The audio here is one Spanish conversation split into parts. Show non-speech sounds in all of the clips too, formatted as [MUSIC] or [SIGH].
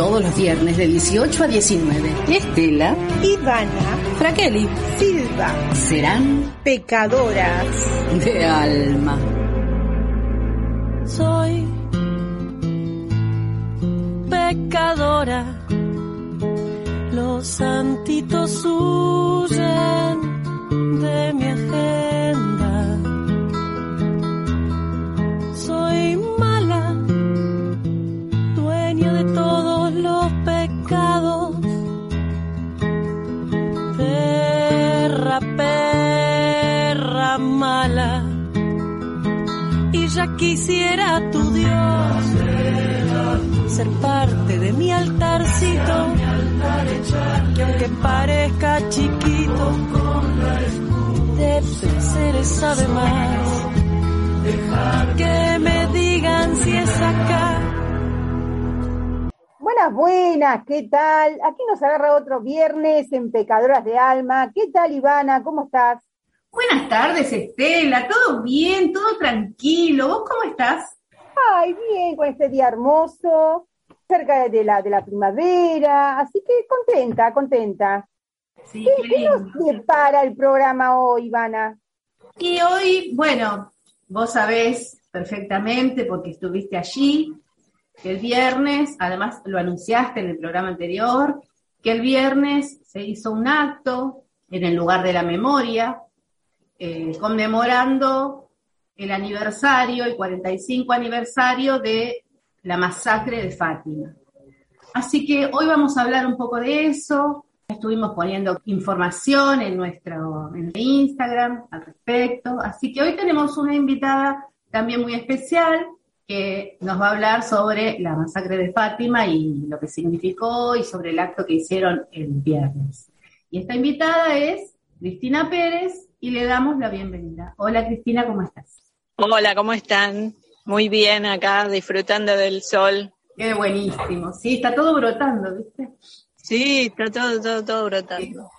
Todos los viernes de 18 a 19. Estela, Ivana, Fraqueli, Silva, serán pecadoras. de alma. soy pecadora. Los santitos huyen de mi agenda. Ya quisiera tu Dios ser parte de mi altarcito, que aunque parezca chiquito, de placeres sabe más. Que me digan si es acá. Buenas, buenas, ¿qué tal? Aquí nos agarra otro viernes en Pecadoras de Alma. ¿Qué tal, Ivana? ¿Cómo estás? Buenas tardes, Estela. ¿Todo bien? ¿Todo tranquilo? ¿Vos cómo estás? Ay, bien, con este día hermoso, cerca de la, de la primavera, así que contenta, contenta. Sí, ¿Qué, nos depara el programa hoy, Ivana? Y hoy, bueno, vos sabés perfectamente porque estuviste allí, que el viernes, además lo anunciaste en el programa anterior, que el viernes se hizo un acto en el lugar de la memoria, eh, conmemorando el aniversario, el 45 aniversario de la masacre de Fátima. Así que hoy vamos a hablar un poco de eso. Estuvimos poniendo información en nuestro en Instagram al respecto. Así que hoy tenemos una invitada también muy especial que nos va a hablar sobre la masacre de Fátima y lo que significó y sobre el acto que hicieron el viernes. Y esta invitada es Cristina Pérez y le damos la bienvenida. Hola Cristina, ¿cómo estás? Hola, ¿cómo están? Muy bien acá, disfrutando del sol. Qué buenísimo. Sí, está todo brotando, ¿viste? Sí, está todo, todo, todo brotando.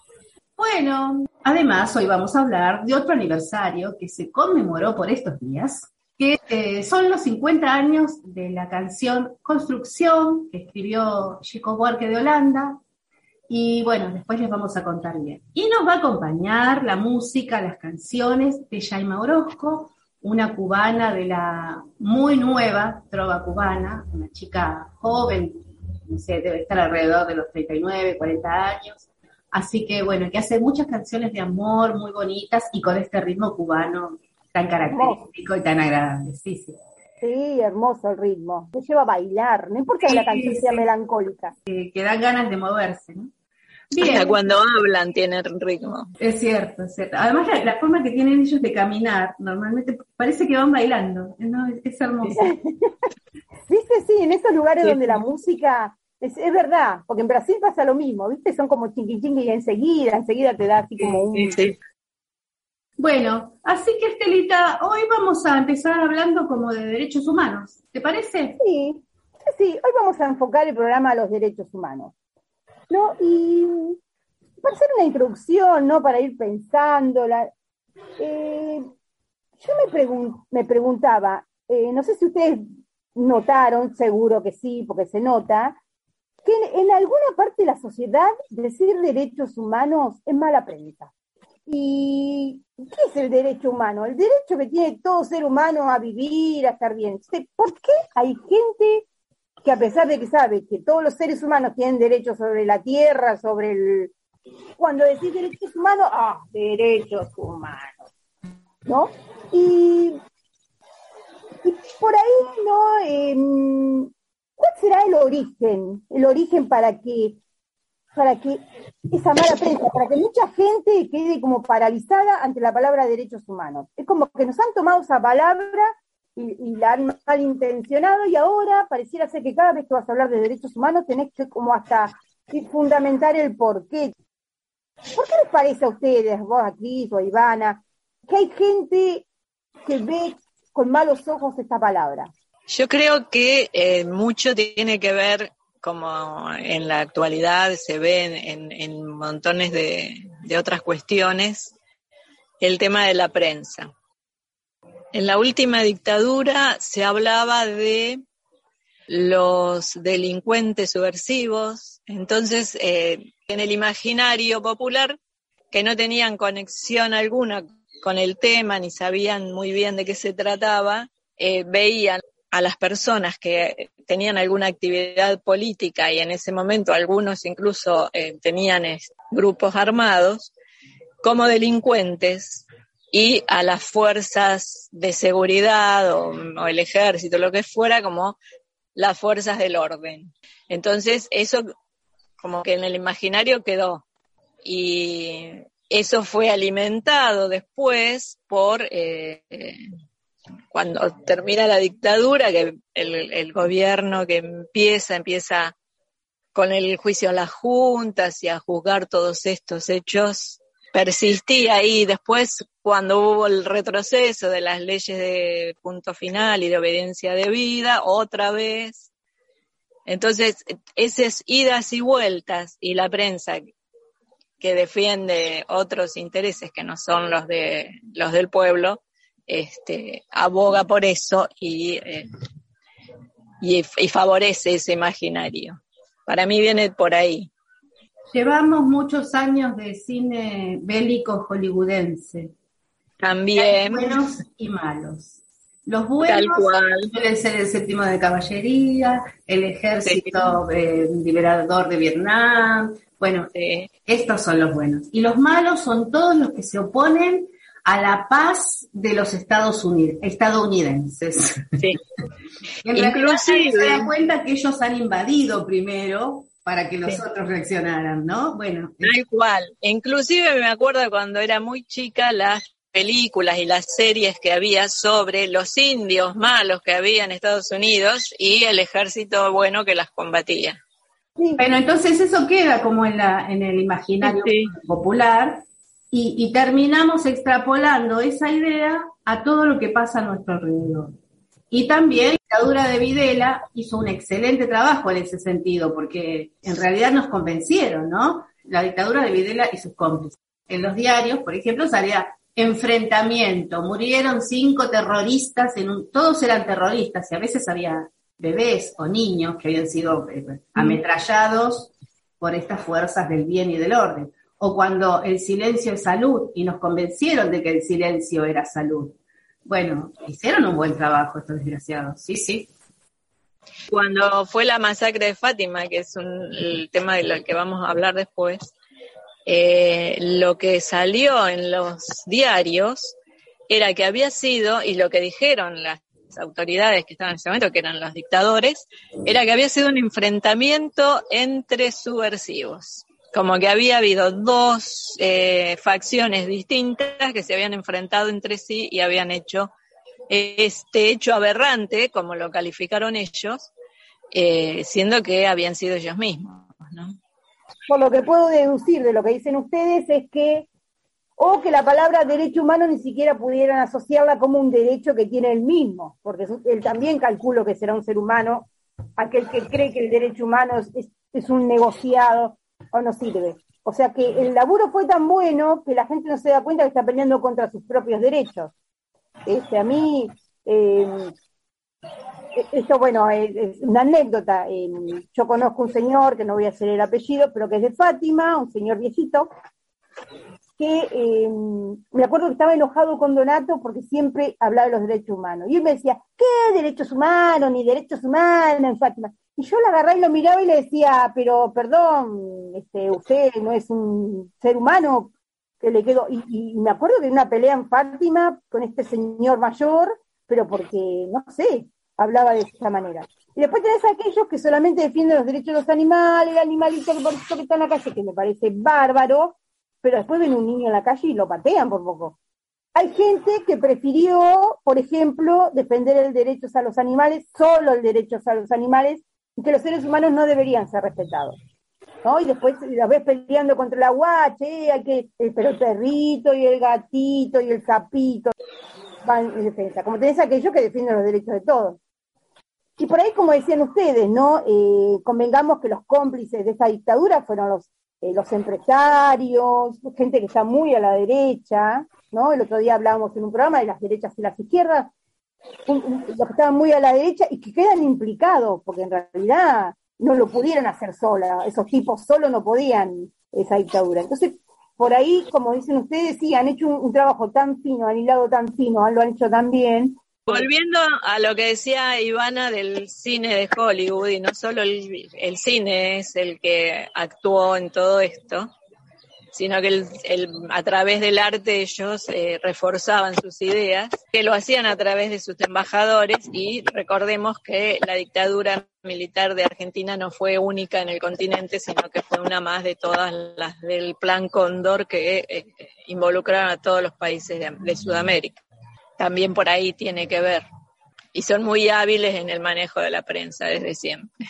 Bueno, además hoy vamos a hablar de otro aniversario que se conmemoró por estos días, que eh, son los 50 años de la canción Construcción que escribió Chico Buarque de Holanda. Y bueno, después les vamos a contar bien. Y nos va a acompañar la música, las canciones de Jaima Orozco, una cubana de la muy nueva trova cubana, una chica joven, no sé, debe estar alrededor de los 39, 40 años. Así que bueno, que hace muchas canciones de amor muy bonitas y con este ritmo cubano tan característico y tan agradable. Sí, sí. Sí, hermoso el ritmo. Me lleva a bailar, no importa que la Sí, canción sea melancólica. Que, que dan ganas de moverse, ¿no? Hasta Bien, cuando hablan tienen ritmo. es cierto, es cierto. Además, la, la forma que tienen ellos de caminar, normalmente parece que van bailando, ¿no? Es, es hermoso. [LAUGHS] ¿Viste? Sí, en esos lugares Sí. donde la música, es, es verdad, porque en Brasil pasa lo mismo, ¿viste? Son como chingui chingui y enseguida, enseguida te da así como un... Sí, sí. Bueno, así que Estelita, hoy vamos a empezar hablando como de derechos humanos, ¿te parece? Sí, sí, sí, hoy vamos a enfocar el programa a los derechos humanos. ¿No? Y para hacer una introducción, ¿no? Para ir pensando, la- eh, yo me, me preguntaba, eh, no sé si ustedes notaron, seguro que sí, porque se nota, que en, en alguna parte de la sociedad decir derechos humanos es mala prensa. ¿Y qué es el derecho humano? El derecho que tiene todo ser humano a vivir, a estar bien. Entonces, ¿Por qué hay gente que a pesar de que sabe que todos los seres humanos tienen derechos sobre la tierra, sobre el... Cuando decís derechos humanos, ah, derechos humanos, ¿no? Y, y por ahí, ¿no? Em, ¿Cuál será el origen? El origen para que para que esa mala prensa, para que mucha gente quede como paralizada ante la palabra derechos humanos. Es como que nos han tomado esa palabra y, y la han malintencionado y ahora pareciera ser que cada vez que vas a hablar de derechos humanos tenés que como hasta fundamentar el porqué. ¿Por qué les parece a ustedes, vos aquí, o Ivana, que hay gente que ve con malos ojos esta palabra? Yo creo que eh, mucho tiene que ver, como en la actualidad se ve en- en montones de, de otras cuestiones, el tema de la prensa. En la última dictadura se hablaba de los delincuentes subversivos. Entonces, eh, en el imaginario popular, que no tenían conexión alguna con el tema ni sabían muy bien de qué se trataba, eh, veían a las personas que tenían alguna actividad política y en ese momento algunos incluso eh, tenían grupos armados como delincuentes y a las fuerzas de seguridad o, el ejército, lo que fuera, como las fuerzas del orden. Entonces, eso como que en el imaginario quedó. Y eso fue alimentado después por, eh, cuando termina la dictadura, que el, el, gobierno que empieza, empieza con el juicio a las juntas y a juzgar todos estos hechos, persistía ahí. Después, cuando hubo el retroceso de las leyes de punto final y de obediencia de vida, otra vez. Entonces, esas idas y vueltas y la prensa que defiende otros intereses que no son los de los del pueblo, este, aboga por eso y, eh, y, y favorece ese imaginario. Para mí viene por ahí. Llevamos muchos años de cine bélico hollywoodense. También. Hay buenos y malos. Los buenos suelen ser el séptimo de caballería, el ejército sí. eh, liberador de Vietnam. Bueno, sí. estos son los buenos. Y los malos son todos los que se oponen a la paz de los Estados Unidos, estadounidenses. Sí. [LAUGHS] en Inclusive se dan cuenta que ellos han invadido primero para que los sí. otros reaccionaran, ¿no? Bueno. Tal cual. Inclusive me acuerdo cuando era muy chica las películas y las series que había sobre los indios malos que había en Estados Unidos y el ejército bueno que las combatía. Sí. Bueno, entonces eso queda como en, la, en el imaginario sí. popular y, y, terminamos extrapolando esa idea a todo lo que pasa a nuestro alrededor. Y también la dictadura de Videla hizo un excelente trabajo en ese sentido, porque en realidad nos convencieron, ¿no? La dictadura de Videla y sus cómplices. En los diarios, por ejemplo, salía enfrentamiento, murieron cinco terroristas, en un, todos eran terroristas y a veces había bebés o niños que habían sido eh, ametrallados por estas fuerzas del bien y del orden. O cuando el silencio es salud y nos convencieron de que el silencio era salud. Bueno, hicieron un buen trabajo estos desgraciados, sí, sí. Cuando fue la masacre de Fátima, que es un, el tema de lo que vamos a hablar después, eh, lo que salió en los diarios era que había sido, y lo que dijeron las autoridades que estaban en ese momento, que eran los dictadores, era que había sido un enfrentamiento entre subversivos. Como que había habido dos eh, facciones distintas que se habían enfrentado entre sí y habían hecho este hecho aberrante, como lo calificaron ellos, eh, siendo que habían sido ellos mismos, ¿no? por lo que puedo deducir de lo que dicen ustedes es que, o que la palabra derecho humano ni siquiera pudieran asociarla como un derecho que tiene él mismo, porque él también calculo que será un ser humano, aquel que cree que el derecho humano es, un negociado o no sirve. O sea que el laburo fue tan bueno que la gente no se da cuenta que está peleando contra sus propios derechos. Este, a mí, eh, esto, bueno, es, una anécdota. Eh, yo conozco un señor, que no voy a hacer el apellido, pero que es de Fátima, un señor viejito, que eh, me acuerdo que estaba enojado con Donato porque siempre hablaba de los derechos humanos. Y él me decía, ¿qué derechos humanos? Ni derechos humanos Fátima. Y yo la agarré y lo miraba y le decía, pero perdón, este, usted no es un ser humano que le quedó. Y, me acuerdo de una pelea en Fátima con este señor mayor, pero porque, no sé, hablaba de esa manera. Y después tenés a aquellos que solamente defienden los derechos de los animales, el animalito que, por que está en la calle, que me parece bárbaro, pero después ven un niño en la calle y lo patean por poco. Hay gente que prefirió, por ejemplo, defender el derecho a los animales, solo el derecho a los animales, y que los seres humanos no deberían ser respetados. ¿no? Y después la ves peleando contra la guache, hay que, pero el perrito y el gatito y el sapito van en defensa. Como tenés aquellos que defienden los derechos de todos. Y por ahí, como decían ustedes, ¿no? Eh, convengamos que los cómplices de esta dictadura fueron los, eh, los empresarios, gente que está muy a la derecha, ¿no? El otro día hablábamos en un programa de las derechas y las izquierdas, los que estaban muy a la derecha y que quedan implicados, porque en realidad no lo pudieron hacer sola, esos tipos solo no podían esa dictadura. Entonces, por ahí, como dicen ustedes, sí, han hecho un, trabajo tan fino, han hilado tan fino, lo han hecho tan bien. Volviendo a lo que decía Ivana del cine de Hollywood, y no solo el cine es el que actuó en todo esto, sino que el, a través del arte ellos eh, reforzaban sus ideas, que lo hacían a través de sus embajadores y recordemos que la dictadura militar de Argentina no fue única en el continente, sino que fue una más de todas las del Plan Cóndor que eh, involucraron a todos los países de Sudamérica. También por ahí tiene que ver. Y son muy hábiles en el manejo de la prensa desde siempre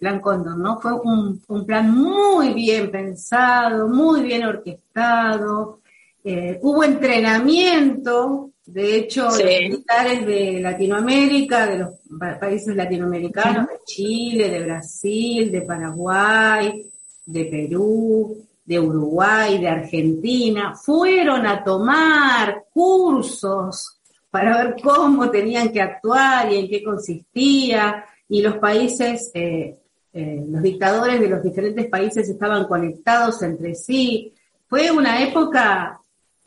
plan Cóndor, ¿no? Fue un, plan muy bien pensado, muy bien orquestado, eh, hubo entrenamiento, de hecho, los militares de Latinoamérica, de los países latinoamericanos, de Chile, de Brasil, de Paraguay, de Perú, de Uruguay, de Argentina, fueron a tomar cursos para ver cómo tenían que actuar y en qué consistía, y los países eh, eh, los dictadores de los diferentes países estaban conectados entre sí. Fue una época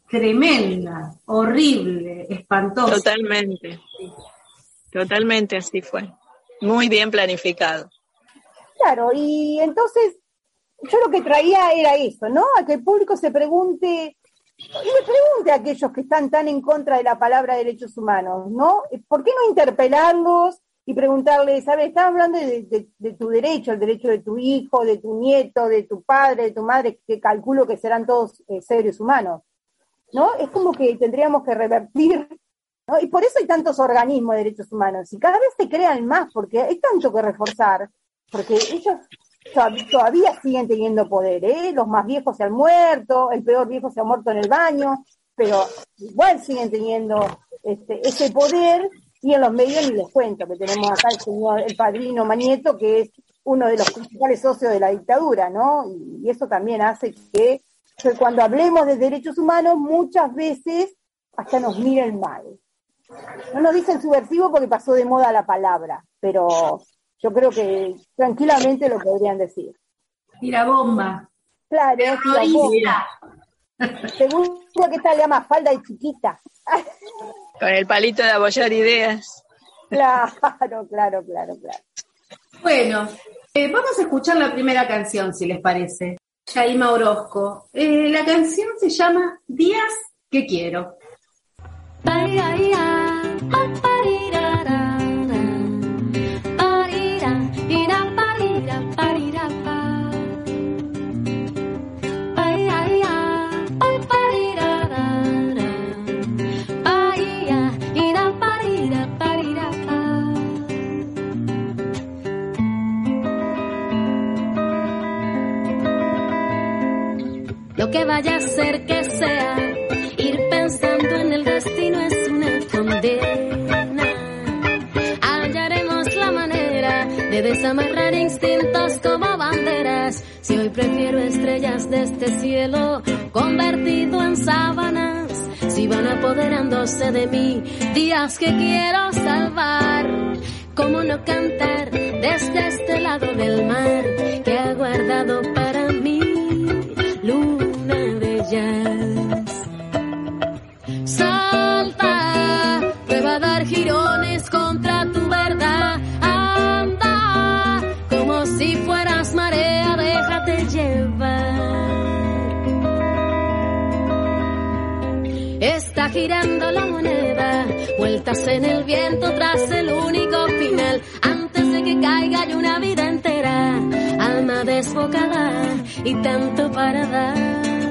tremenda, horrible, espantosa. Totalmente, totalmente así fue. Muy bien planificado. Claro, y entonces yo lo que traía era eso, ¿no? A que el público se pregunte, y le pregunte a aquellos que están tan en contra de la palabra derechos humanos, ¿no? ¿Por qué no interpelarlos y preguntarle, ¿sabes? Estás hablando de, tu derecho, el derecho de tu hijo, de tu nieto, de tu padre, de tu madre, que calculo que serán todos eh, seres humanos, ¿no? Es como que tendríamos que revertir, ¿no? Y por eso hay tantos organismos de derechos humanos, y cada vez se crean más, porque hay tanto que reforzar, porque ellos todavía siguen teniendo poder, ¿eh? Los más viejos se han muerto, el peor viejo se ha muerto en el baño, pero igual siguen teniendo este, ese poder y en los medios ni les cuento, que tenemos acá el señor, el padrino Manieto, que es uno de los principales socios de la dictadura, ¿no? Y, eso también hace que, cuando hablemos de derechos humanos, muchas veces hasta nos miren mal. No nos dicen subversivo porque pasó de moda la palabra, pero yo creo que tranquilamente lo podrían decir. Tira bomba. Claro, tira bomba. Seguro que esta le llama falda de chiquita. Con el palito de apoyar ideas. Claro, claro, claro, claro. Bueno, eh, vamos a escuchar la primera canción, si les parece. Yaima Orozco. Eh, la canción se llama Días que quiero. que vaya a ser que sea, ir pensando en el destino es una condena. Hallaremos la manera de desamarrar instintos como banderas. Si hoy prefiero estrellas de este cielo convertido en sábanas, si van apoderándose de mí días que quiero salvar. ¿Cómo no cantar desde este lado del mar que ha guardado para en el viento tras el único final. Antes de que caiga hay una vida entera, alma desbocada y tanto para dar.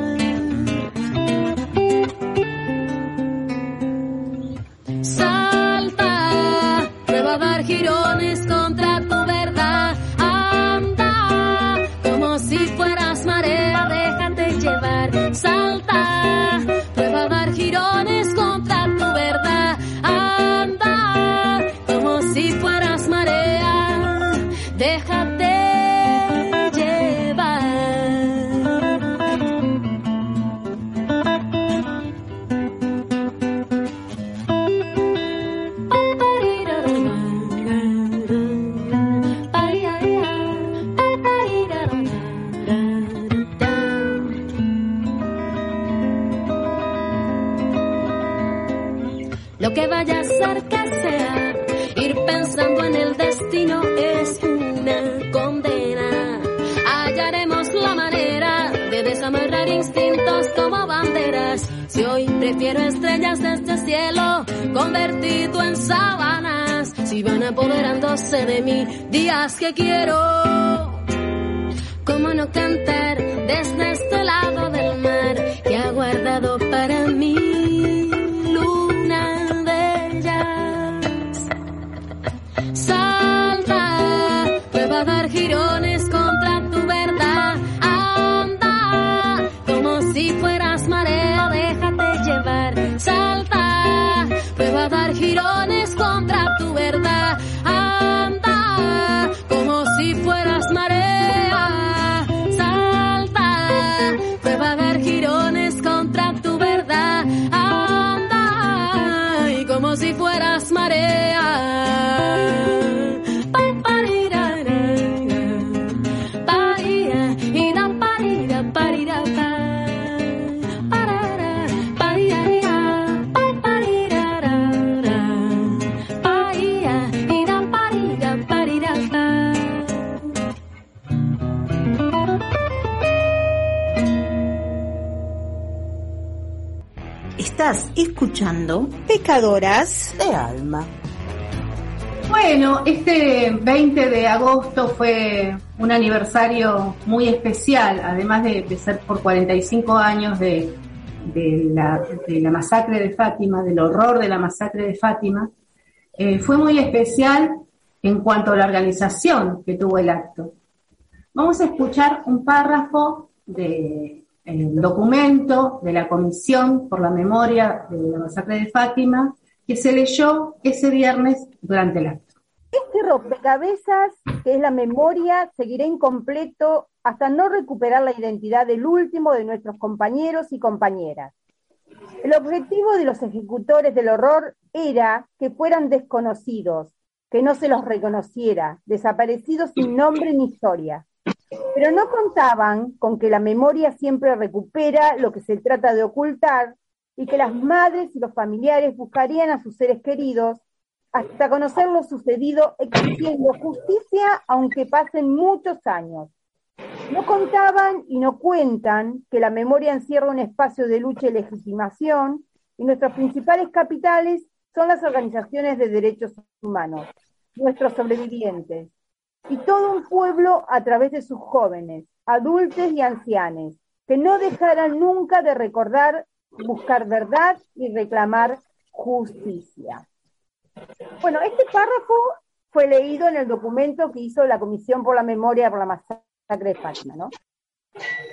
Días que quiero. Escuchando Pecadoras de Alma. Bueno, este 20 de agosto fue un aniversario muy especial, además de, de ser por 45 años de, de la, de la masacre de Fátima, del horror de la masacre de Fátima. Eh, fue muy especial en cuanto a la organización que tuvo el acto. Vamos a escuchar un párrafo del documento de la Comisión por la Memoria de la Masacre de Fátima que se leyó ese viernes durante el acto. Este rompecabezas, que es la memoria, seguirá incompleto hasta no recuperar la identidad del último de nuestros compañeros y compañeras. El objetivo de los ejecutores del horror era que fueran desconocidos, que no se los reconociera, desaparecidos sin nombre ni historia. Pero no contaban con que la memoria siempre recupera lo que se trata de ocultar y que las madres y los familiares buscarían a sus seres queridos hasta conocer lo sucedido exigiendo justicia aunque pasen muchos años. No contaban y no cuentan que la memoria encierra un espacio de lucha y legitimación y nuestros principales capitales son las organizaciones de derechos humanos, nuestros sobrevivientes, y todo un pueblo a través de sus jóvenes, adultos y ancianos, que no dejarán nunca de recordar, buscar verdad y reclamar justicia. Bueno, este párrafo fue leído en el documento que hizo la Comisión por la Memoria por la Masacre de Fátima, ¿no?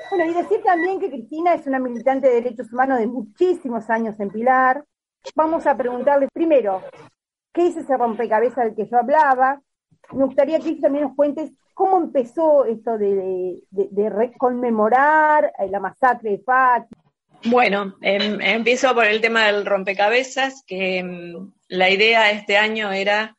Bueno, y decir también que Cristina es una militante de derechos humanos de muchísimos años en Pilar. Vamos a preguntarle primero, ¿qué es ese rompecabezas del que yo hablaba? Me gustaría que también nos cuentes cómo empezó esto de, de, de conmemorar la masacre de Fátima. Bueno, em, empiezo por el tema del rompecabezas, que em, la idea este año era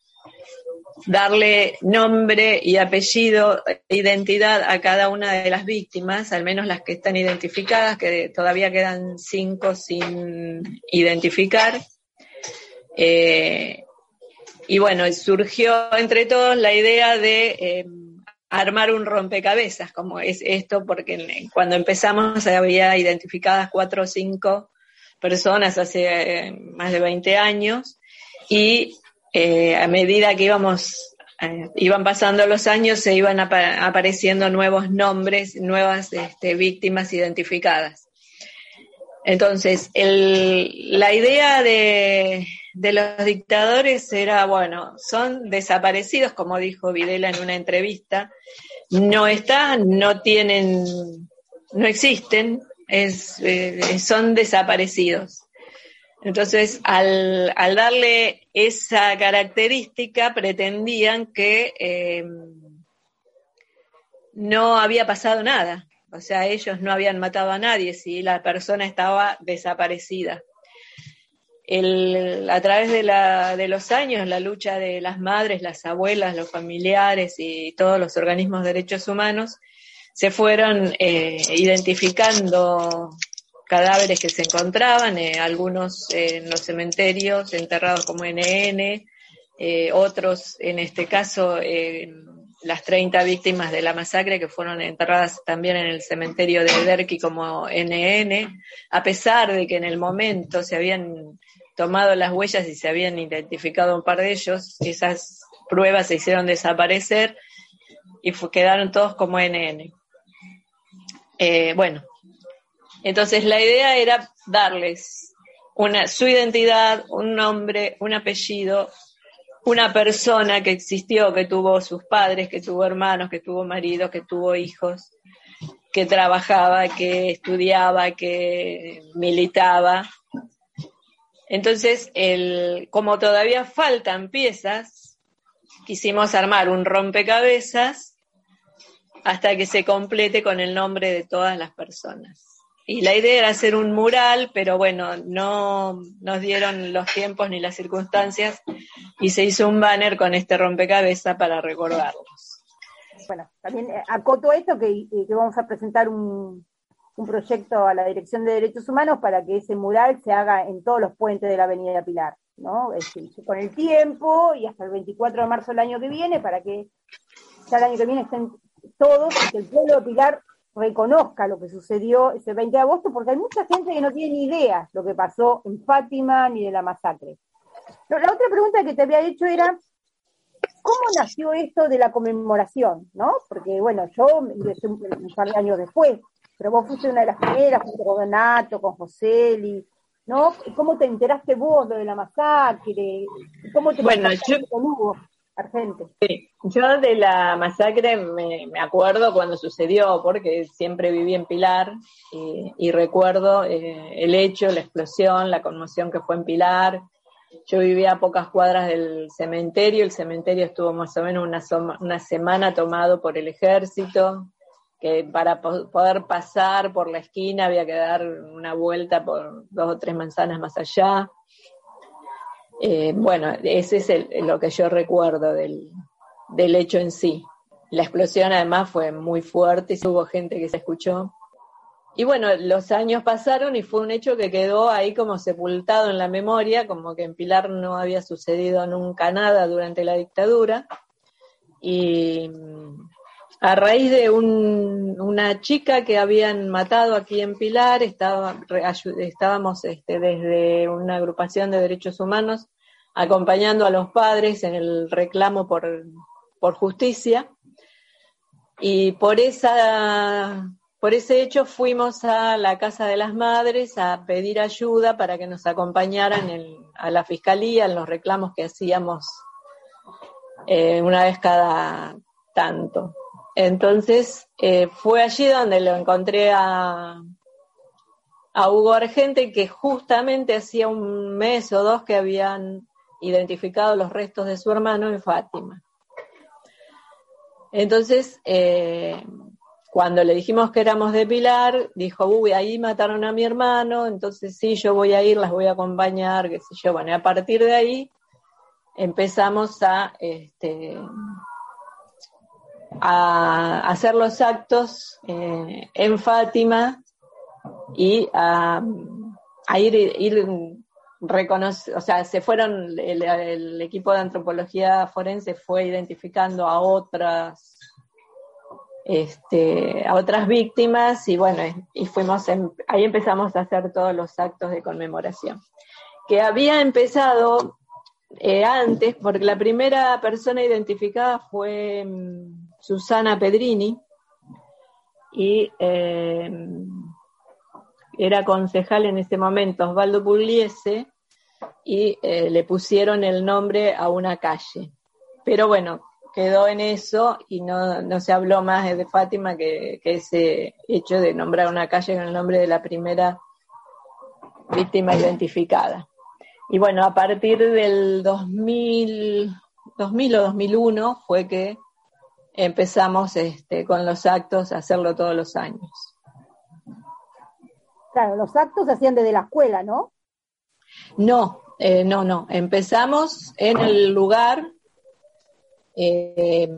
darle nombre y apellido, identidad a cada una de las víctimas, al menos las que están identificadas, que todavía quedan cinco sin identificar. Eh, y bueno, surgió entre todos la idea de eh, armar un rompecabezas, como es esto, porque cuando empezamos había identificadas cuatro o cinco personas hace eh, más de 20 años y eh, a medida que íbamos, iban pasando los años, se iban ap apareciendo nuevos nombres, nuevas este, víctimas identificadas. Entonces, la idea de, de, los dictadores era, bueno, son desaparecidos, como dijo Videla en una entrevista, no están, no tienen, no existen, eh, son desaparecidos. Entonces, al, al, darle esa característica, pretendían que eh, no había pasado nada. O sea, ellos no habían matado a nadie si la persona estaba desaparecida. A través de, la, de, los años, la lucha de las madres, las abuelas, los familiares y todos los organismos de derechos humanos se fueron eh, identificando cadáveres que se encontraban, eh, algunos en los cementerios enterrados como NN, eh, otros, en este caso, las 30 víctimas de la masacre que fueron enterradas también en el cementerio de Derqui como NN, a pesar de que en el momento se habían tomado las huellas y se habían identificado un par de ellos, esas pruebas se hicieron desaparecer y quedaron todos como NN. Eh, bueno, entonces la idea era darles una, su identidad, un nombre, un apellido, una persona que existió, que tuvo sus padres, que tuvo hermanos, que tuvo marido, que tuvo hijos, que trabajaba, que estudiaba, que militaba. Entonces, el, como todavía faltan piezas, quisimos armar un rompecabezas hasta que se complete con el nombre de todas las personas. Y la idea era hacer un mural, pero bueno, no nos dieron los tiempos ni las circunstancias y se hizo un banner con este rompecabezas para recordarlos. Bueno, también eh, acoto esto que, que vamos a presentar un, un proyecto a la Dirección de Derechos Humanos para que ese mural se haga en todos los puentes de la Avenida Pilar, ¿no? con el tiempo y hasta el 24 de marzo del año que viene para que ya el año que viene estén todos que el pueblo de Pilar reconozca lo que sucedió ese 20 de agosto, porque hay mucha gente que no tiene ni idea lo que pasó en Fátima ni de la masacre. la otra pregunta que te había hecho era, ¿cómo nació esto de la conmemoración? ¿no? Porque, bueno, yo un, par de años después, pero vos fuiste una de las primeras, junto con Donato, con Joseli, ¿no? ¿Cómo te enteraste vos de la masacre? ¿Cómo te bueno, yo, con Hugo? yo de la masacre me, acuerdo cuando sucedió, porque siempre viví en Pilar y, recuerdo eh, el hecho, la explosión, la conmoción que fue en Pilar. Yo vivía a pocas cuadras del cementerio, el cementerio estuvo más o menos una, una semana tomado por el ejército, que para poder pasar por la esquina había que dar una vuelta por dos o tres manzanas más allá. Eh, bueno, ese es lo que yo recuerdo del, hecho en sí. La explosión además fue muy fuerte y hubo gente que se escuchó. Y bueno, los años pasaron y fue un hecho que quedó ahí como sepultado en la memoria, como que en Pilar no había sucedido nunca nada durante la dictadura. Y a raíz de una chica que habían matado aquí en Pilar, estábamos este, desde una agrupación de derechos humanos acompañando a los padres en el reclamo por, justicia. Y por, esa, por ese hecho fuimos a la Casa de las Madres a pedir ayuda para que nos acompañaran a la Fiscalía en los reclamos que hacíamos eh, una vez cada tanto. Entonces eh, fue allí donde lo encontré a, a Hugo Argente, que justamente hacía un mes o dos que habían identificado los restos de su hermano en Fátima. Entonces, eh, cuando le dijimos que éramos de Pilar, dijo, uy, ahí mataron a mi hermano, entonces sí, yo voy a ir, las voy a acompañar, qué sé yo. Bueno, y a partir de ahí empezamos a este, a hacer los actos eh, en Fátima y a, ir, ir o sea, se fueron, el, equipo de antropología forense fue identificando a otras, este, a otras víctimas y bueno, y fuimos, ahí empezamos a hacer todos los actos de conmemoración. Que había empezado eh, antes, porque la primera persona identificada fue mm, Susana Pedrini y eh, era concejal en ese momento Osvaldo Pugliese y eh, le pusieron el nombre a una calle. Pero bueno, quedó en eso y no, se habló más de Fátima que, ese hecho de nombrar una calle con el nombre de la primera víctima identificada. Y bueno, a partir del 2000, 2000 o 2001 fue que empezamos este, con los actos a hacerlo todos los años. Claro, los actos se hacían desde la escuela, ¿no? No, eh, no, no. Empezamos en el lugar. Eh,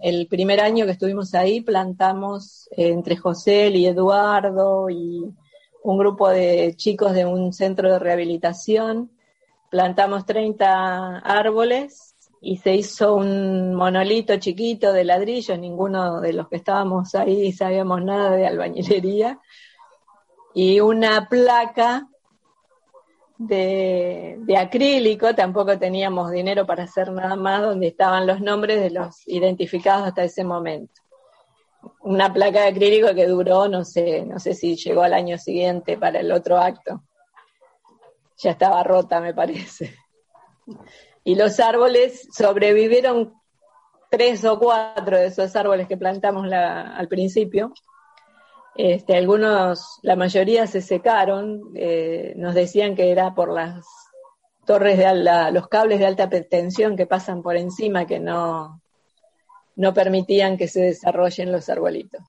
el primer año que estuvimos ahí plantamos entre José y Eduardo y un grupo de chicos de un centro de rehabilitación, plantamos 30 árboles y se hizo un monolito chiquito de ladrillos, ninguno de los que estábamos ahí sabíamos nada de albañilería, y una placa de, de, acrílico, tampoco teníamos dinero para hacer nada más, donde estaban los nombres de los identificados hasta ese momento. Una placa de acrílico que duró, no sé, no sé si llegó al año siguiente para el otro acto. Ya estaba rota, me parece. Y los árboles sobrevivieron tres o cuatro de esos árboles que plantamos la, al principio este, algunos, la mayoría se secaron, eh, nos decían que era por las torres de los cables de alta tensión que pasan por encima que no, no permitían que se desarrollen los arbolitos.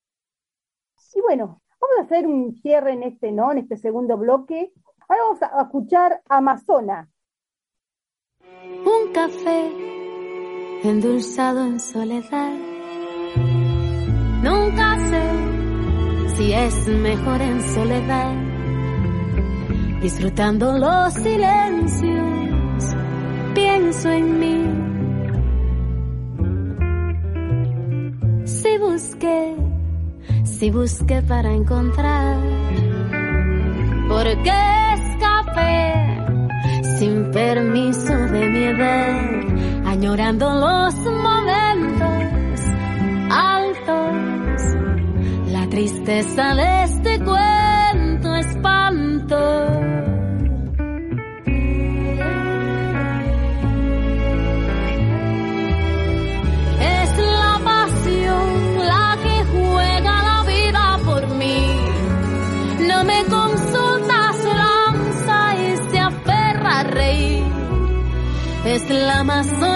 Y bueno, vamos a hacer un cierre en este, ¿no? En este segundo bloque. Ahora vamos a escuchar Amazona. Un café endulzado en soledad. Nunca sé si es mejor en soledad, disfrutando los silencios, pienso en mí. Si busqué, si busqué para encontrar, ¿por qué escapé sin permiso de mi edad, añorando los momentos altos? tristeza de este cuento espanto. Es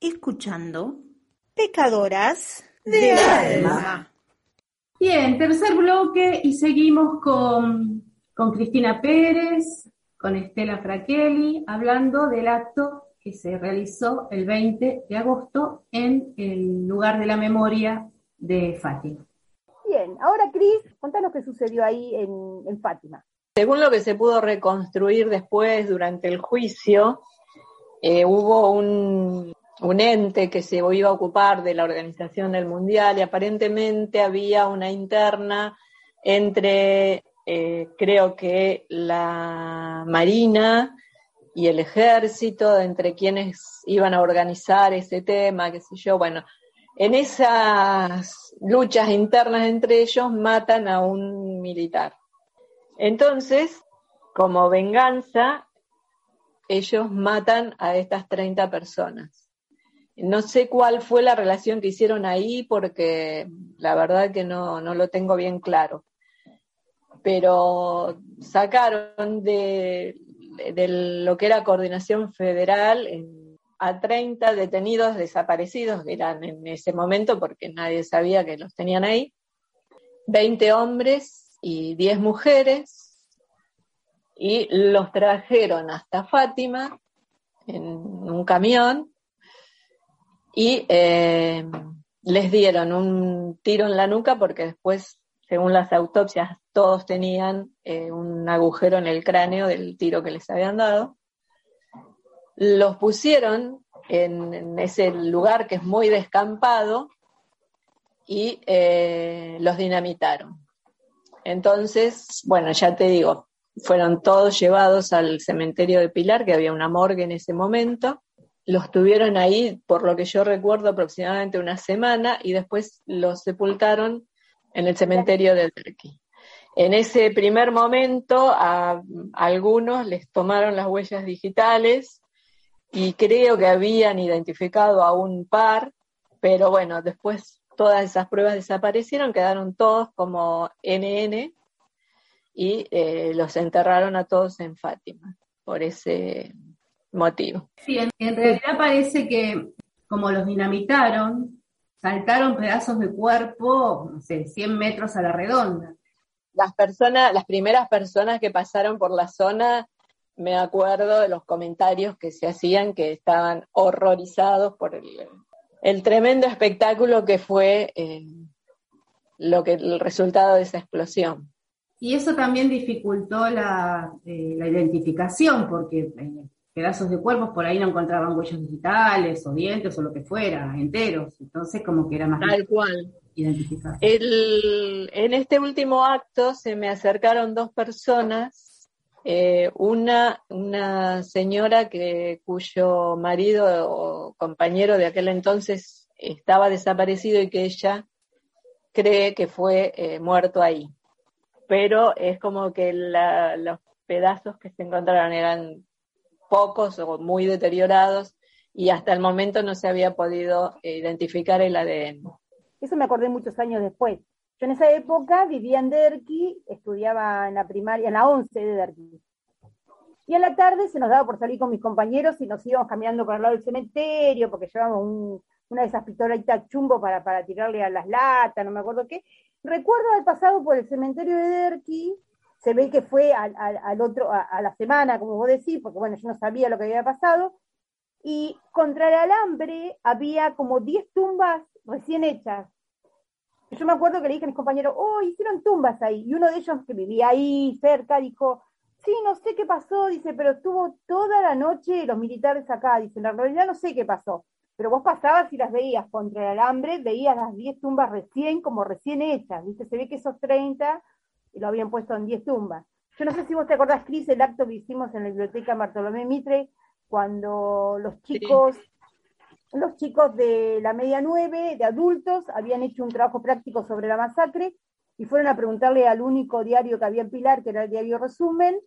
escuchando Pecadoras de, alma. Bien, tercer bloque y seguimos con, con Cristina Pérez, con Estela Fraquelli, hablando del acto que se realizó el 20 de agosto en el lugar de la memoria de Fátima. Bien, ahora Cris, contanos qué sucedió ahí en, en Fátima. Según lo que se pudo reconstruir después durante el juicio, eh, hubo un, un ente que se iba a ocupar de la organización del mundial y aparentemente había una interna entre, eh, creo que la Marina y el ejército, entre quienes iban a organizar ese tema, qué sé yo, bueno, en esas luchas internas entre ellos matan a un militar. Entonces, como venganza, ellos matan a estas 30 personas. No sé cuál fue la relación que hicieron ahí porque la verdad que no, no lo tengo bien claro. Pero sacaron de, de lo que era coordinación federal, a 30 detenidos desaparecidos, que eran en ese momento porque nadie sabía que los tenían ahí, 20 hombres y 10 mujeres, y los trajeron hasta Fátima en un camión y eh, les dieron un tiro en la nuca porque después, según las autopsias, todos tenían eh, un agujero en el cráneo del tiro que les habían dado. Los pusieron en, ese lugar que es muy descampado y eh, los dinamitaron. Entonces, bueno, ya te digo, fueron todos llevados al cementerio de Pilar, que había una morgue en ese momento, los tuvieron ahí, por lo que yo recuerdo, aproximadamente una semana y después los sepultaron en el cementerio de Derqui. En ese primer momento a, algunos les tomaron las huellas digitales y creo que habían identificado a un par, pero bueno, después todas esas pruebas desaparecieron, quedaron todos como NN y eh, los enterraron a todos en Fátima por ese motivo. Sí, en, realidad parece que como los dinamitaron, saltaron pedazos de cuerpo, no sé, 100 metros a la redonda. Las personas, las primeras personas que pasaron por la zona, me acuerdo de los comentarios que se hacían que estaban horrorizados por el, tremendo espectáculo que fue eh, lo que el resultado de esa explosión. Y eso también dificultó la, eh, identificación, porque eh, pedazos de cuerpos, por ahí no encontraban huellas digitales o dientes o lo que fuera, enteros. Entonces, como que era más Tal cual. identificar. en este último acto se me acercaron dos personas, eh, una, una señora que, cuyo marido o compañero de aquel entonces estaba desaparecido y que ella cree que fue eh, muerto ahí. Pero es como que los pedazos que se encontraron eran pocos o muy deteriorados y hasta el momento no se había podido identificar el ADN. Eso me acordé muchos años después. Yo en esa época vivía en Derqui, estudiaba en la primaria, en la 11 de Derqui. Y en la tarde se nos daba por salir con mis compañeros y nos íbamos caminando por el lado del cementerio porque llevábamos una de esas pistolitas chumbo para, para tirarle a las latas, no me acuerdo qué. Recuerdo haber pasado por el cementerio de Derqui se ve que fue al, al, otro, a, la semana, como vos decís, porque bueno, yo no sabía lo que había pasado, y contra el alambre había como 10 tumbas recién hechas. Yo me acuerdo que le dije a mis compañeros, oh, hicieron tumbas ahí, y uno de ellos que vivía ahí cerca dijo, sí, no sé qué pasó, dice, pero estuvo toda la noche los militares acá, dice, en realidad no sé qué pasó, pero vos pasabas y las veías contra el alambre, veías las 10 tumbas recién, como recién hechas, dice, se ve que esos 30 y lo habían puesto en 10 tumbas. Yo no sé si vos te acordás, Cris, el acto que hicimos en la biblioteca Bartolomé Mitre, cuando los chicos, los chicos de la media nueve, de adultos, habían hecho un trabajo práctico sobre la masacre y fueron a preguntarle al único diario que había en Pilar, que era el diario Resumen,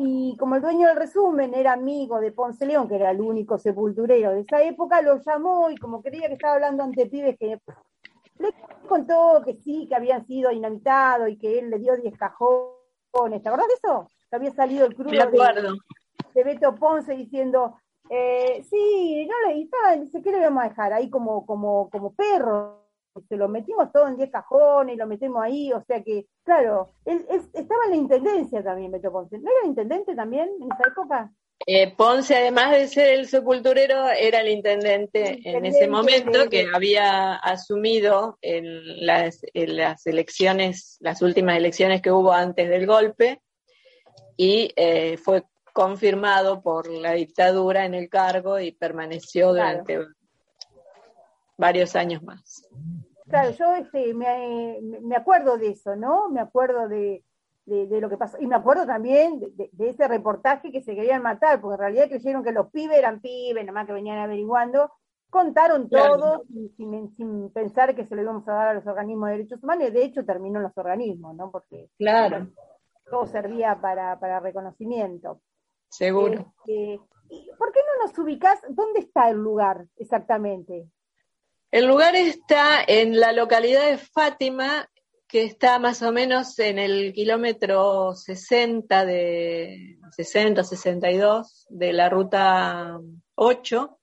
y como el dueño del resumen era amigo de Ponce León, que era el único sepulturero de esa época, lo llamó y como creía que estaba hablando ante pibes que le contó que sí, que habían sido dinamitados y que él le dio 10 cajones. ¿Te acordás de eso? Que había salido el crudo de, de, Beto Ponce diciendo, eh, sí, no le estaba, dice, ¿qué le vamos a dejar? Ahí como, como, como perro. Se lo metimos todo en 10 cajones y lo metemos ahí, o sea que, claro, él, estaba en la intendencia también Beto Ponce. ¿No era intendente también en esa época? Eh, Ponce, además de ser el sepulturero, era el intendente, en ese momento que había asumido en las, elecciones, las últimas elecciones que hubo antes del golpe, y eh, fue confirmado por la dictadura en el cargo y permaneció durante varios años más. Claro, yo este, me, me acuerdo de eso, ¿no? Me acuerdo de, de, lo que pasó. Y me acuerdo también de, ese reportaje que se querían matar, porque en realidad creyeron que los pibes eran pibes, nada más que venían averiguando. Contaron todo sin, pensar que se lo íbamos a dar a los organismos de derechos humanos, y de hecho terminó en los organismos, ¿no? Porque claro. todo servía para, para reconocimiento. Seguro. Este, ¿Por qué no nos ubicás? ¿Dónde está el lugar exactamente? El lugar está en la localidad de Fátima, que está más o menos en el kilómetro 60 de 60, 62 de la ruta 8.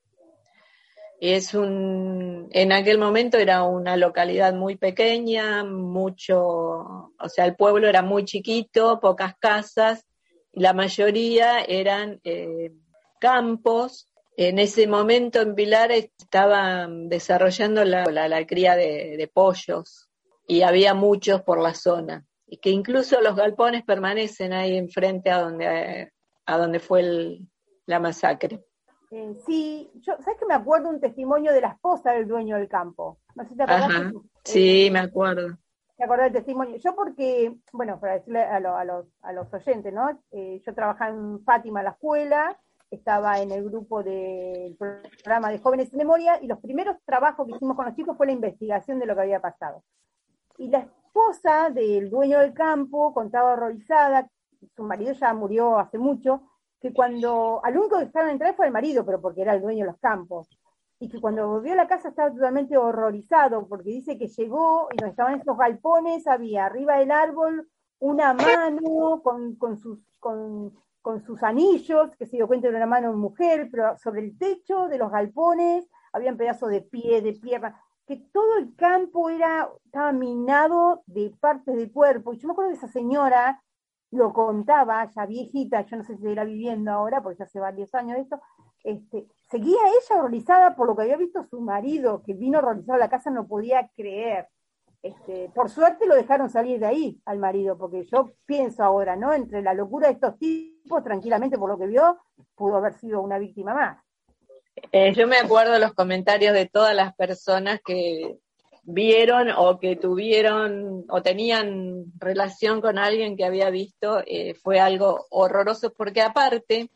Es un, en aquel momento era una localidad muy pequeña, mucho, o sea, el pueblo era muy chiquito, pocas casas, y la mayoría eran eh, campos. En ese momento en Pilar estaban desarrollando la, la, cría de, de pollos y había muchos por la zona. Y que incluso los galpones permanecen ahí enfrente a donde, a donde fue el, la masacre. Eh, sí, yo, ¿sabes que me acuerdo un testimonio de la esposa del dueño del campo? No sé si te Ajá. Sí, me acuerdo. ¿Te acuerdas del testimonio? Yo porque, bueno, para decirle a, a, los, a los, oyentes, ¿no? Eh, yo trabajaba en Fátima, la escuela, estaba en el grupo del programa de Jóvenes en Memoria, y los primeros trabajos que hicimos con los chicos fue la investigación de lo que había pasado. Y la esposa del dueño del campo contaba horrorizada, su marido ya murió hace mucho, que cuando, al único que estaban entrar fue el marido, pero porque era el dueño de los campos, y que cuando volvió a la casa estaba totalmente horrorizado, porque dice que llegó y donde estaban estos galpones había arriba del árbol una mano con, con sus, con, con, sus anillos, que se dio cuenta de una mano de mujer, pero sobre el techo de los galpones habían pedazos de pie, de pierna, que todo el campo era, estaba minado de partes del cuerpo. Y yo me acuerdo de esa señora, lo contaba, ya viejita, yo no sé si era viviendo ahora, porque ya hace varios años de esto, este, seguía ella horrorizada por lo que había visto su marido, que vino horrorizado a la casa, no podía creer. Este, por suerte lo dejaron salir de ahí al marido, porque yo pienso ahora, ¿no? Entre la locura de estos tipos, tranquilamente por lo que vio, pudo haber sido una víctima más. Eh, yo me acuerdo los comentarios de todas las personas que vieron o que tuvieron o tenían relación con alguien que había visto, eh, fue algo horroroso, porque aparte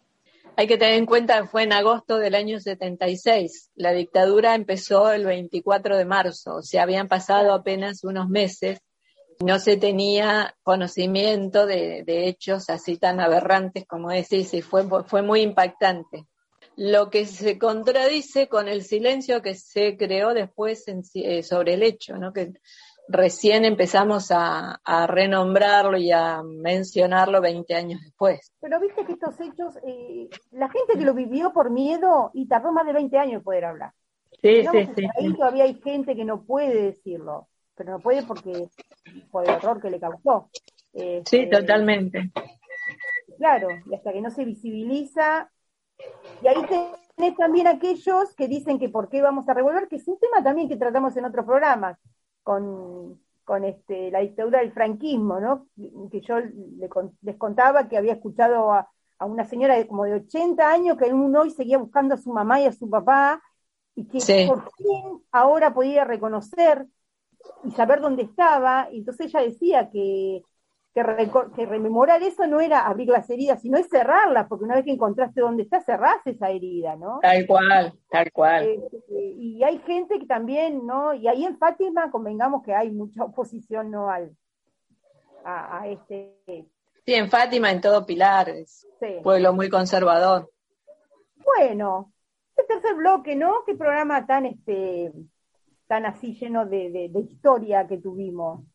hay que tener en cuenta que fue en agosto del año 76. La dictadura empezó el 24 de marzo, o sea, habían pasado apenas unos meses. No se tenía conocimiento de, de hechos así tan aberrantes como decís, y fue, fue muy impactante lo que se contradice con el silencio que se creó después en, eh, sobre el hecho, ¿no? que recién empezamos a, a, renombrarlo y a mencionarlo 20 años después. Pero viste que estos hechos, eh, la gente que lo vivió por miedo y tardó más de 20 años en poder hablar. Sí, sí, sí. Ahí todavía hay gente que no puede decirlo, pero no puede porque por el horror que le causó. Eh, sí, totalmente. Claro, y hasta que no se visibiliza, y ahí tenés también aquellos que dicen que por qué vamos a revolver, que es un tema también que tratamos en otros programas, con, con este, la dictadura del franquismo, ¿no? Que yo le, les contaba que había escuchado a, a, una señora de como de 80 años que aún hoy seguía buscando a su mamá y a su papá, y que sí. por fin ahora podía reconocer y saber dónde estaba, y entonces ella decía que que, re, que, rememorar eso no era abrir las heridas, sino es cerrarlas, porque una vez que encontraste dónde está, cerrás esa herida, ¿no? Tal cual, tal cual. Eh, eh, y hay gente que también, ¿no? Y ahí en Fátima convengamos que hay mucha oposición, ¿no? Al, a, a este... Sí, en Fátima, en todo Pilar, es sí. pueblo muy conservador. Bueno, el tercer bloque, ¿no? Qué programa tan, este, tan así lleno de, de, de historia que tuvimos.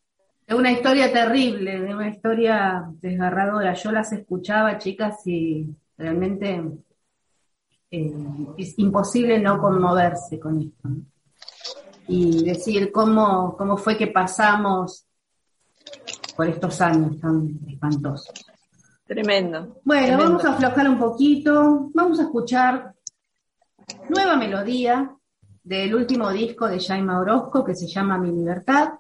Es una historia terrible, de una historia desgarradora. Yo las escuchaba, chicas, y realmente eh, es imposible no conmoverse con esto. Y decir cómo, cómo fue que pasamos por estos años tan espantosos. Tremendo. Bueno, tremendo. vamos a aflojar un poquito, vamos a escuchar nueva melodía del último disco de Jaime Orozco que se llama Mi Libertad.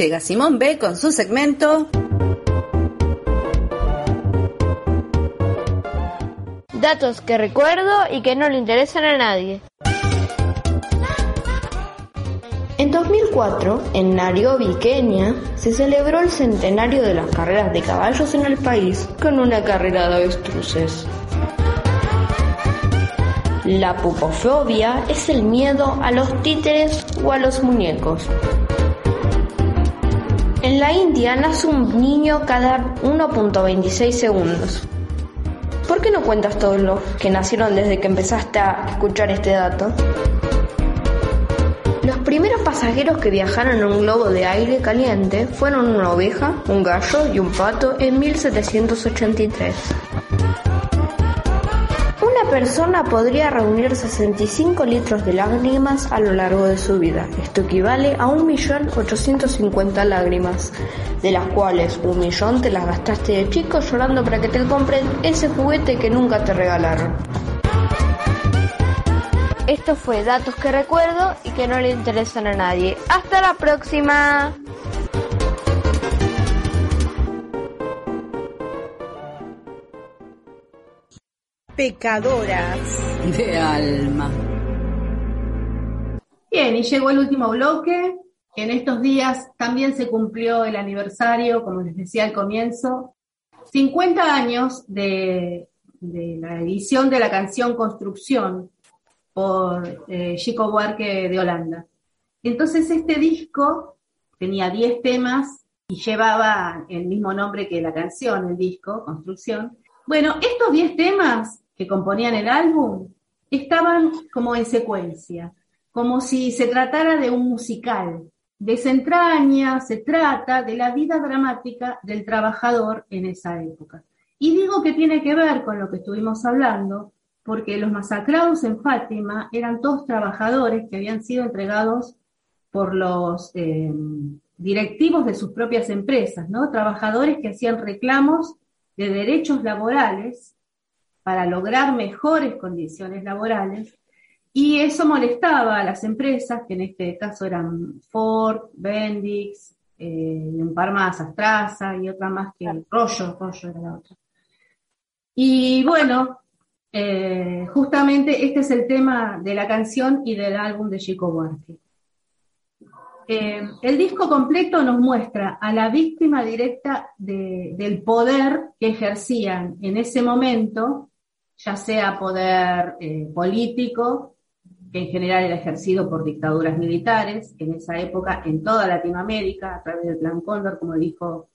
Llega Simón B con su segmento Datos que recuerdo y que no le interesan a nadie. En 2004, en Nairobi, Kenia, se celebró el centenario de las carreras de caballos en el país con una carrera de avestruces. La pupofobia es el miedo a los títeres o a los muñecos. En la India nace un niño cada 1.26 segundos. ¿Por qué no cuentas todos los que nacieron desde que empezaste a escuchar este dato? Los primeros pasajeros que viajaron en un globo de aire caliente fueron una oveja, un gallo y un pato en 1783. Persona podría reunir 65 litros de lágrimas a lo largo de su vida. Esto equivale a 1.850.000 lágrimas, de las cuales un millón te las gastaste de chico llorando para que te compren ese juguete que nunca te regalaron. Esto fue datos que recuerdo y que no le interesan a nadie. Hasta la próxima. Pecadoras. de alma. Bien, y llegó el último bloque. En estos días también se cumplió el aniversario, como les decía al comienzo, 50 años de, de la edición de la canción Construcción por eh, Chico Buarque de Holanda. Entonces este disco tenía 10 temas y llevaba el mismo nombre que la canción, el disco, Construcción. Bueno, estos 10 temas que componían el álbum estaban como en secuencia, como si se tratara de un musical. Desentraña, se trata de la vida dramática del trabajador en esa época. Y digo que tiene que ver con lo que estuvimos hablando, porque los masacrados en Fátima eran todos trabajadores que habían sido entregados por los eh, directivos de sus propias empresas, ¿no? Trabajadores que hacían reclamos de derechos laborales para lograr mejores condiciones laborales y eso molestaba a las empresas, que en este caso eran Ford, Bendix, eh, un par más, Astraza y otra más que Rollo, Rollo era la otra. Y bueno, eh, justamente este es el tema de la canción y del álbum de Chico Buarque. Eh, el disco completo nos muestra a la víctima directa de- del poder que ejercían en ese momento, ya sea poder eh, político, que en general era ejercido por dictaduras militares, en esa época en toda Latinoamérica, a través del Plan Cóndor, como dijo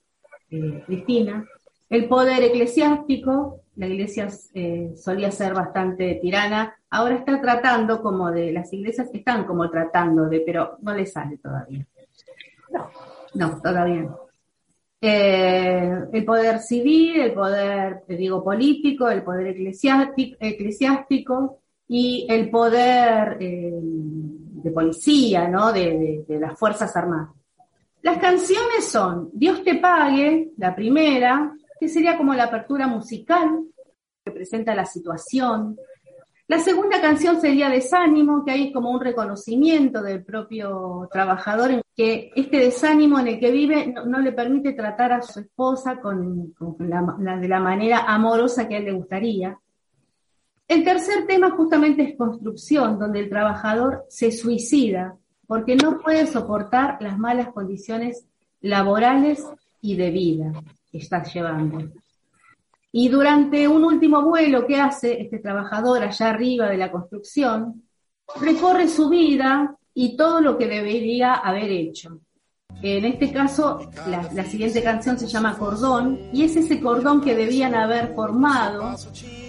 eh, Cristina, el poder eclesiástico, la iglesia eh, solía ser bastante tirana, ahora está tratando como de, las iglesias están como tratando de, pero no le sale todavía. No, todavía no. Eh, el poder civil, el poder, digo, político, el poder eclesiástico, eclesiástico y el poder eh, de policía, ¿no? De, de- de las Fuerzas Armadas. Las canciones son Dios te pague, la primera, que sería como la apertura musical, que presenta la situación. La segunda canción sería Desánimo, que ahí es como un reconocimiento del propio trabajador, en que este desánimo en el que vive no, le permite tratar a su esposa con, de la manera amorosa que a él le gustaría. El tercer tema justamente es construcción, donde el trabajador se suicida porque no puede soportar las malas condiciones laborales y de vida que está llevando. Y durante un último vuelo que hace este trabajador allá arriba de la construcción, recorre su vida y todo lo que debería haber hecho. En este caso, la, siguiente canción se llama Cordón y es ese cordón que debían haber formado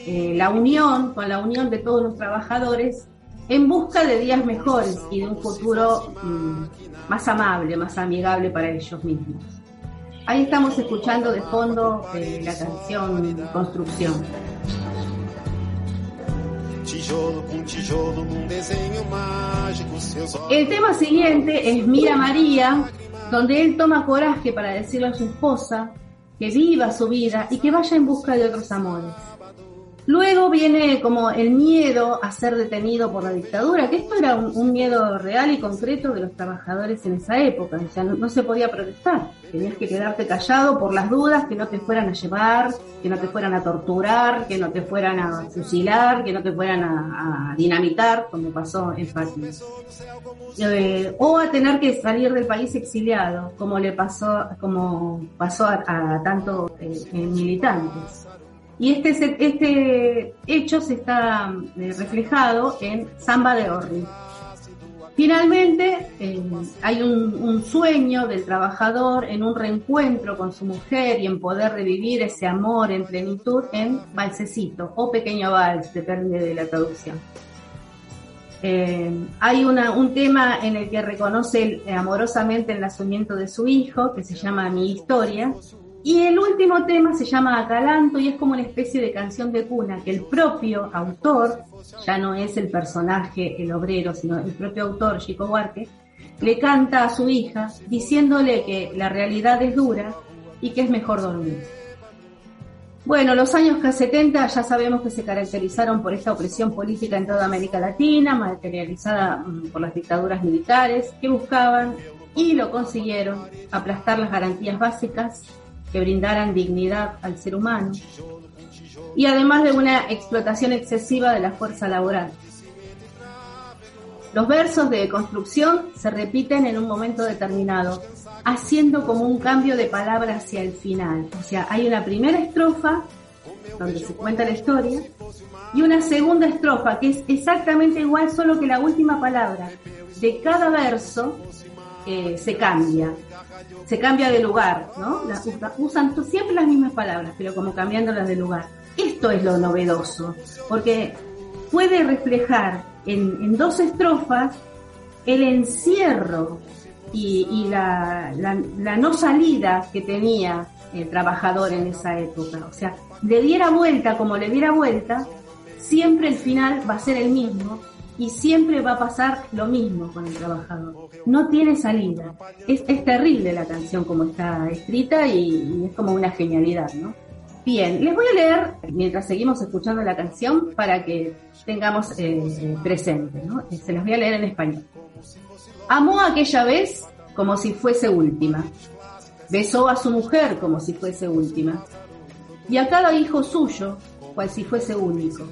eh, la unión, con la unión de todos los trabajadores, en busca de días mejores y de un futuro mm, más amable, más amigable para ellos mismos. Ahí estamos escuchando de fondo eh, la canción Construcción. El tema siguiente es Mira María, donde él toma coraje para decirle a su esposa que viva su vida y que vaya en busca de otros amores. Luego viene como el miedo a ser detenido por la dictadura, que esto era un, miedo real y concreto de los trabajadores en esa época. O sea, no, se podía protestar. Tenías que quedarte callado por las dudas que no te fueran a llevar, que no te fueran a torturar, que no te fueran a fusilar, que no te fueran a, dinamitar, como pasó en Fátima. Eh, o a tener que salir del país exiliado, como le pasó, como pasó a, tantos eh, militantes. Y este, este hecho se está eh, reflejado en Samba de Orri. Finalmente, eh, hay un, sueño del trabajador en un reencuentro con su mujer y en poder revivir ese amor en plenitud en Valsecito o Pequeño Vals, depende de la traducción. Eh, hay un tema en el que reconoce amorosamente el nacimiento de su hijo, que se llama Mi Historia, y el último tema se llama Acalanto y es como una especie de canción de cuna que el propio autor, ya no es el personaje, el obrero, sino el propio autor, Chico Huarque, le canta a su hija diciéndole que la realidad es dura y que es mejor dormir. Bueno, los años 70 ya sabemos que se caracterizaron por esta opresión política en toda América Latina, materializada mm, por las dictaduras militares, que buscaban y lo consiguieron aplastar las garantías básicas que brindaran dignidad al ser humano, y además de una explotación excesiva de la fuerza laboral. Los versos de construcción se repiten en un momento determinado, haciendo como un cambio de palabra hacia el final. O sea, hay una primera estrofa donde se cuenta la historia y una segunda estrofa que es exactamente igual, solo que la última palabra de cada verso eh, se cambia se cambia de lugar, ¿no? usan siempre las mismas palabras, pero como cambiándolas de lugar. Esto es lo novedoso, porque puede reflejar en, dos estrofas el encierro y, la, no salida que tenía el trabajador en esa época. O sea, le diera vuelta como le diera vuelta, siempre el final va a ser el mismo y siempre va a pasar lo mismo con el trabajador. No tiene salida. Es, terrible la canción como está escrita y, es como una genialidad, ¿no? Bien, les voy a leer mientras seguimos escuchando la canción para que tengamos eh, presente, ¿no? Se las voy a leer en español. Amó aquella vez como si fuese última. Besó a su mujer como si fuese última. Y a cada hijo suyo cual si fuese único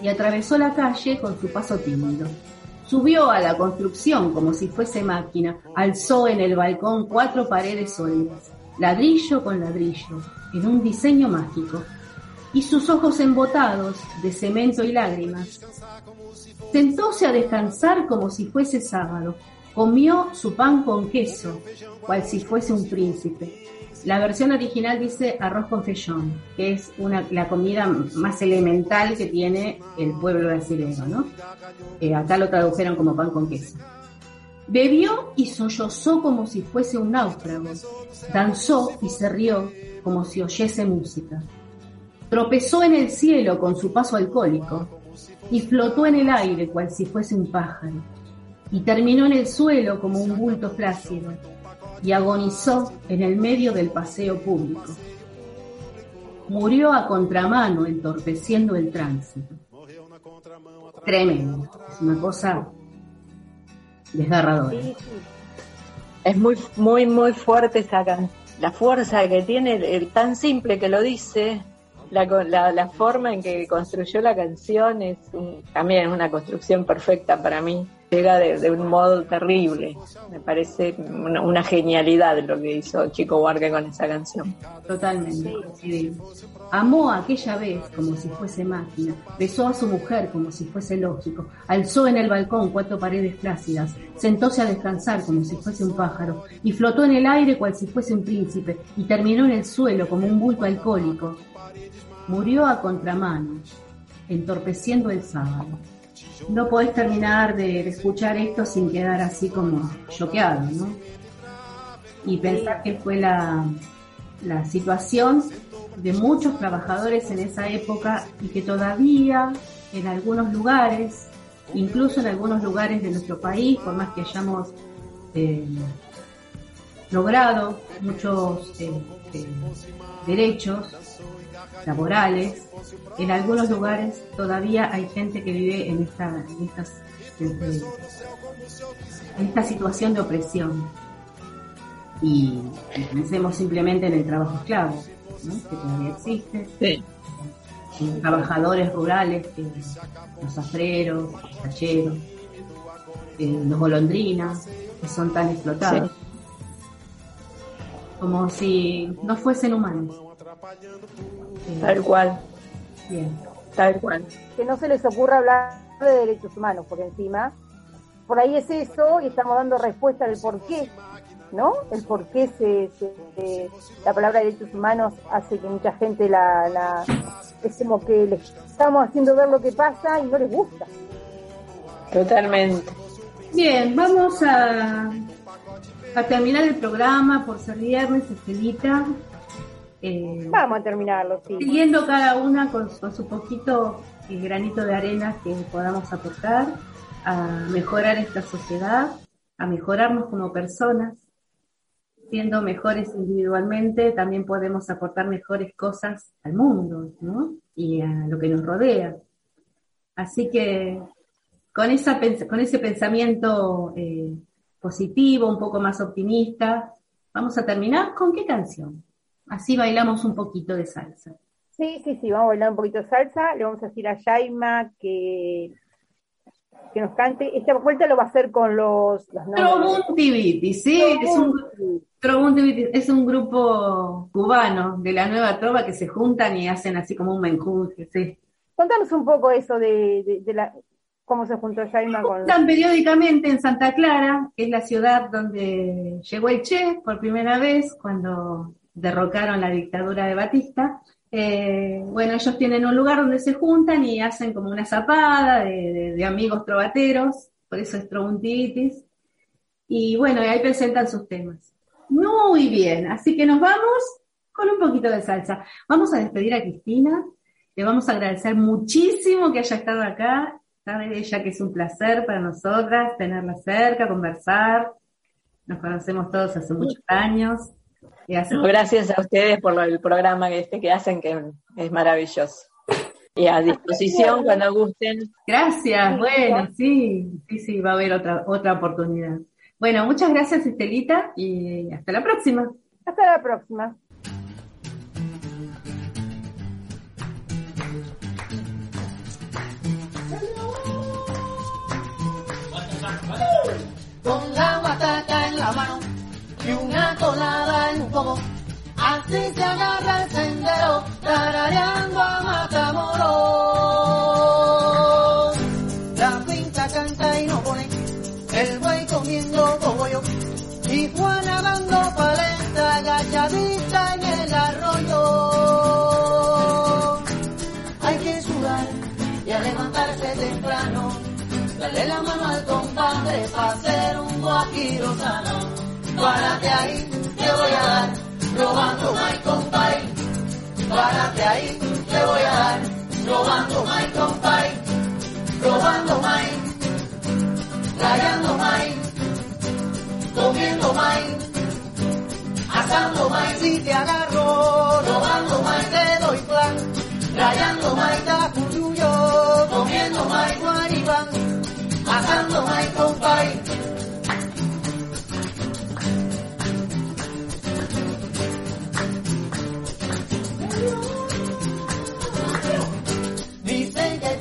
y atravesó la calle con su paso tímido. Subió a la construcción como si fuese máquina, alzó en el balcón cuatro paredes sólidas, ladrillo con ladrillo, en un diseño mágico, y sus ojos embotados de cemento y lágrimas. Sentóse a descansar como si fuese sábado, comió su pan con queso, cual si fuese un príncipe, la versión original dice arroz con fechón, que es la comida más elemental que tiene el pueblo brasileño, ¿no? Eh, acá lo tradujeron como pan con queso. Bebió y sollozó como si fuese un náufrago. Danzó y se rió como si oyese música. Tropezó en el cielo con su paso alcohólico y flotó en el aire cual si fuese un pájaro. Y terminó en el suelo como un bulto flácido y agonizó en el medio del paseo público. Murió a contramano entorpeciendo el tránsito. tremendo. Es una cosa desgarradora. Es muy, muy, muy fuerte esa La fuerza que tiene, el, tan simple que lo dice, la, forma en que construyó la canción es un- también una construcción perfecta para mí. Llega de, un modo terrible. Me parece una, genialidad lo que hizo Chico Huarque con esa canción. Totalmente. Amó a aquella vez como si fuese máquina, besó a su mujer como si fuese lógico, alzó en el balcón cuatro paredes plácidas, sentóse a descansar como si fuese un pájaro, y flotó en el aire cual si fuese un príncipe, y terminó en el suelo como un bulto alcohólico. Murió a contramano, entorpeciendo el sábado. No podés terminar de, escuchar esto sin quedar así como choqueado, ¿no? y pensar que fue la, la situación de muchos trabajadores en esa época y que todavía en algunos lugares, incluso en algunos lugares de nuestro país, por más que hayamos eh, logrado muchos eh, eh, derechos laborales, en algunos lugares todavía hay gente que vive en esta, en estas, en esta situación de opresión y, y pensemos simplemente en el trabajo esclavo, ¿no? que todavía existe, Sí. trabajadores rurales, que- los afreros, los tacheros, eh, los golondrinas, que son tan explotados, como si no fuesen humanos. Tal cual, bien. tal cual. que no se les ocurra hablar de derechos humanos, porque encima, por ahí es eso y estamos dando respuesta del por qué, ¿no? El por qué se, se- se- la palabra derechos humanos hace que mucha gente la, la- es como que les estamos haciendo ver lo que pasa y no les gusta. Totalmente. Bien, vamos a, a terminar el programa por ser viernes, Estelita. Eh, Vamos a terminarlo, sí. siguiendo cada una con, con su poquito eh, granito de arena que podamos aportar a mejorar esta sociedad, a mejorarnos como personas. Siendo mejores individualmente, también podemos aportar mejores cosas al mundo, ¿no? Y a lo que nos rodea. Así que con, esa, con ese pensamiento eh, positivo, un poco más optimista, vamos a terminar con qué canción. Así bailamos un poquito de salsa. Sí, sí, sí, vamos a bailar un poquito de salsa. Le vamos a decir a Yaima que, que nos cante. Esta vuelta lo va a hacer con los, los nombres. Trobuntiviti, sí, es un, es un grupo cubano de la nueva trova que se juntan y hacen así como un menjunje, sí. Contanos un poco eso de, de- de la, cómo se juntó Yaima con. Juntan periódicamente en Santa Clara, que es la ciudad donde llegó el Che por primera vez cuando derrocaron la dictadura de Batista. Eh, bueno, ellos tienen un lugar donde se juntan y hacen como una zapada de, amigos trovateros, por eso es Trobuntivitis. Y bueno, y ahí presentan sus temas. Muy bien, así que nos vamos con un poquito de salsa. Vamos a despedir a Cristina, le vamos a agradecer muchísimo que haya estado acá, sabe ella que es un placer para nosotras tenerla cerca, conversar. Nos conocemos todos hace muchos años. Gracias a ustedes por lo- el programa que este que hacen, que es maravilloso. Y a disposición cuando gusten. Gracias, bueno, sí, sí, sí, va a haber otra, otra oportunidad. Bueno, muchas gracias Estelita y hasta la próxima. Hasta la próxima. con la guataca en la mano y una colada en un poco. Así se agarra el sendero, tarareando a Matamoros. La pinta canta y no pone, el buey comiendo cogollo, y Juana dando paleta agachadita en el arroyo. Hay que sudar y a levantarse temprano, darle la mano al compadre para hacer un guajiro sano. Párate ahí, te voy a dar, robando my compay. Párate ahí, te voy a dar, robando my compay. Robando my, rayando my, comiendo my, asando my. Si te agarro, robando my, te doy plan. Rayando my, ta cuyuyo, comiendo my. guaribán, asando maíz compay.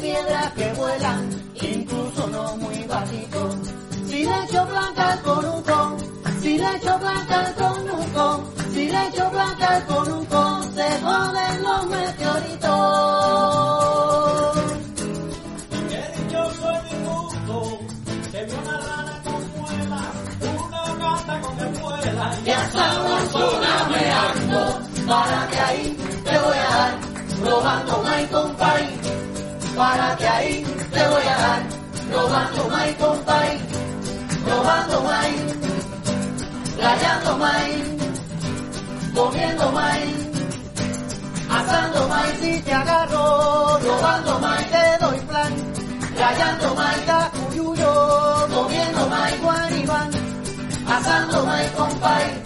Piedras que vuelan, incluso no muy bajito. Si le echo blanca al conuco, si le echo blanca al conuco, si le echo blanca al conuco, se joden los meteoritos. Qué dichoso el dibujo, que vio una rana con muelas, una gata con espuelas. Y hasta ando, para que ahí te voy a dar, robando maíz compay. Para que ahí te voy a dar, robando maíz compay. Robando maíz, rayando maíz, comiendo maíz, asando maíz y te agarro, robando maíz te doy plan, rayando maíz cacuyuyo, comiendo maíz guaribán, asando maíz compay.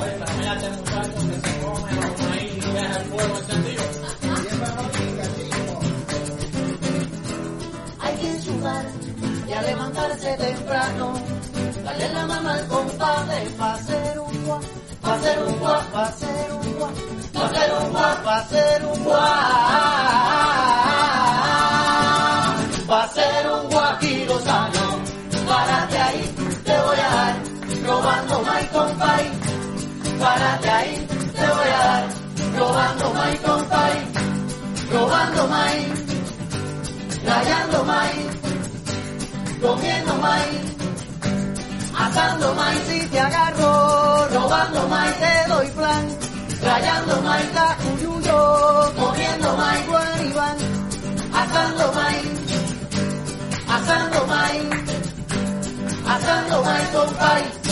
Oye, también a este muchacho que se come los maíz y a levantarse temprano. Dale la mano al compadre pa' hacer un guá, pa' hacer un guá, pa' hacer un guá, pa' hacer un guá, pa' hacer un guá. Pa' hacer un guajiro sano, párate ahí, te voy a dar, robando maíz compay. Párate ahí, te voy a dar, robando maíz compay, robando maíz rayando maíz, comiendo maíz, asando maíz y te agarro, robando maíz te doy plan, rayando maíz cacuyuyo, comiendo maíz guaribán, asando maíz, asando maíz, asando maíz con país.